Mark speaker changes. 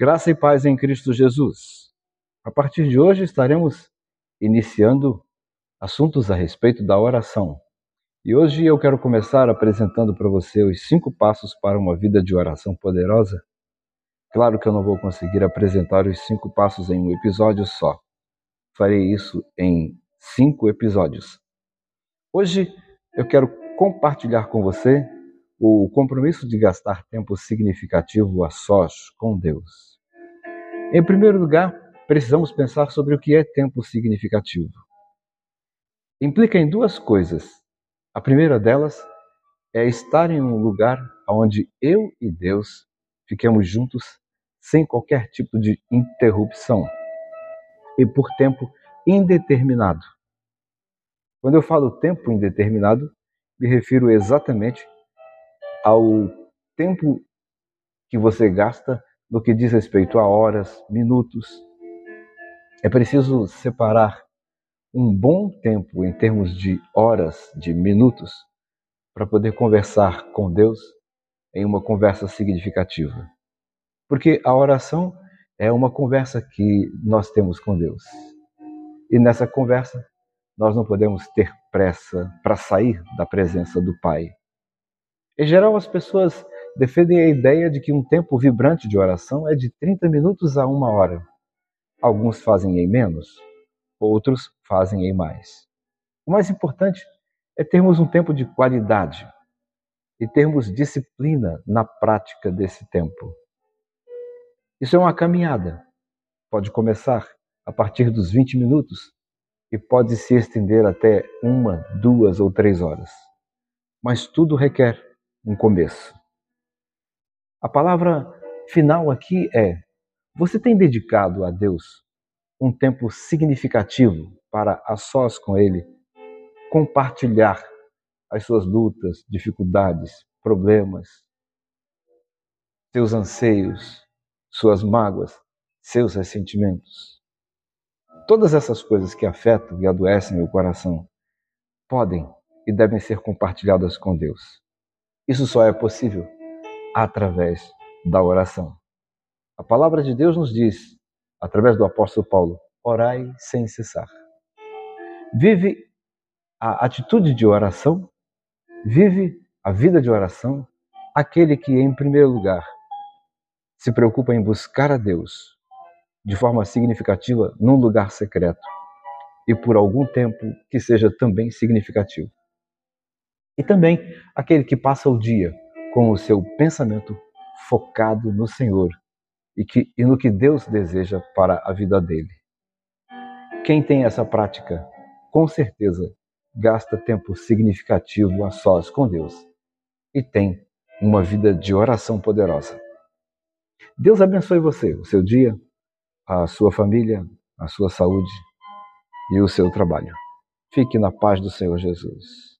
Speaker 1: Graça e paz em Cristo Jesus. A partir de hoje estaremos iniciando assuntos a respeito da oração. E hoje eu quero começar apresentando para você os cinco passos para uma vida de oração poderosa. Claro que eu não vou conseguir apresentar os cinco passos em um episódio só. Farei isso em cinco episódios. Hoje eu quero compartilhar com você o compromisso de gastar tempo significativo a sós com Deus. Em primeiro lugar, precisamos pensar sobre o que é tempo significativo. Implica em duas coisas. A primeira delas é estar em um lugar onde eu e Deus fiquemos juntos sem qualquer tipo de interrupção e por tempo indeterminado. Quando eu falo tempo indeterminado, me refiro exatamente ao tempo que você gasta no que diz respeito a horas, minutos. É preciso separar um bom tempo em termos de horas, de minutos, para poder conversar com Deus em uma conversa significativa. Porque a oração é uma conversa que nós temos com Deus. E nessa conversa, nós não podemos ter pressa para sair da presença do Pai. Em geral, as pessoas defendem a ideia de que um tempo vibrante de oração é de 30 minutos a uma hora. Alguns fazem em menos, outros fazem em mais. O mais importante é termos um tempo de qualidade e termos disciplina na prática desse tempo. Isso é uma caminhada. Pode começar a partir dos 20 minutos e pode se estender até uma, duas ou três horas. Mas tudo requer um começo. A palavra final aqui é: você tem dedicado a Deus um tempo significativo para a sós com Ele compartilhar as suas lutas, dificuldades, problemas, seus anseios, suas mágoas, seus ressentimentos. Todas essas coisas que afetam e adoecem o coração podem e devem ser compartilhadas com Deus. Isso só é possível através da oração. A palavra de Deus nos diz, através do apóstolo Paulo, orai sem cessar. Vive a atitude de oração, vive a vida de oração aquele que, em primeiro lugar, se preocupa em buscar a Deus de forma significativa num lugar secreto e por algum tempo que seja também significativo. E também aquele que passa o dia com o seu pensamento focado no Senhor e, que, e no que Deus deseja para a vida dele. Quem tem essa prática, com certeza, gasta tempo significativo a sós com Deus e tem uma vida de oração poderosa. Deus abençoe você, o seu dia, a sua família, a sua saúde e o seu trabalho. Fique na paz do Senhor Jesus.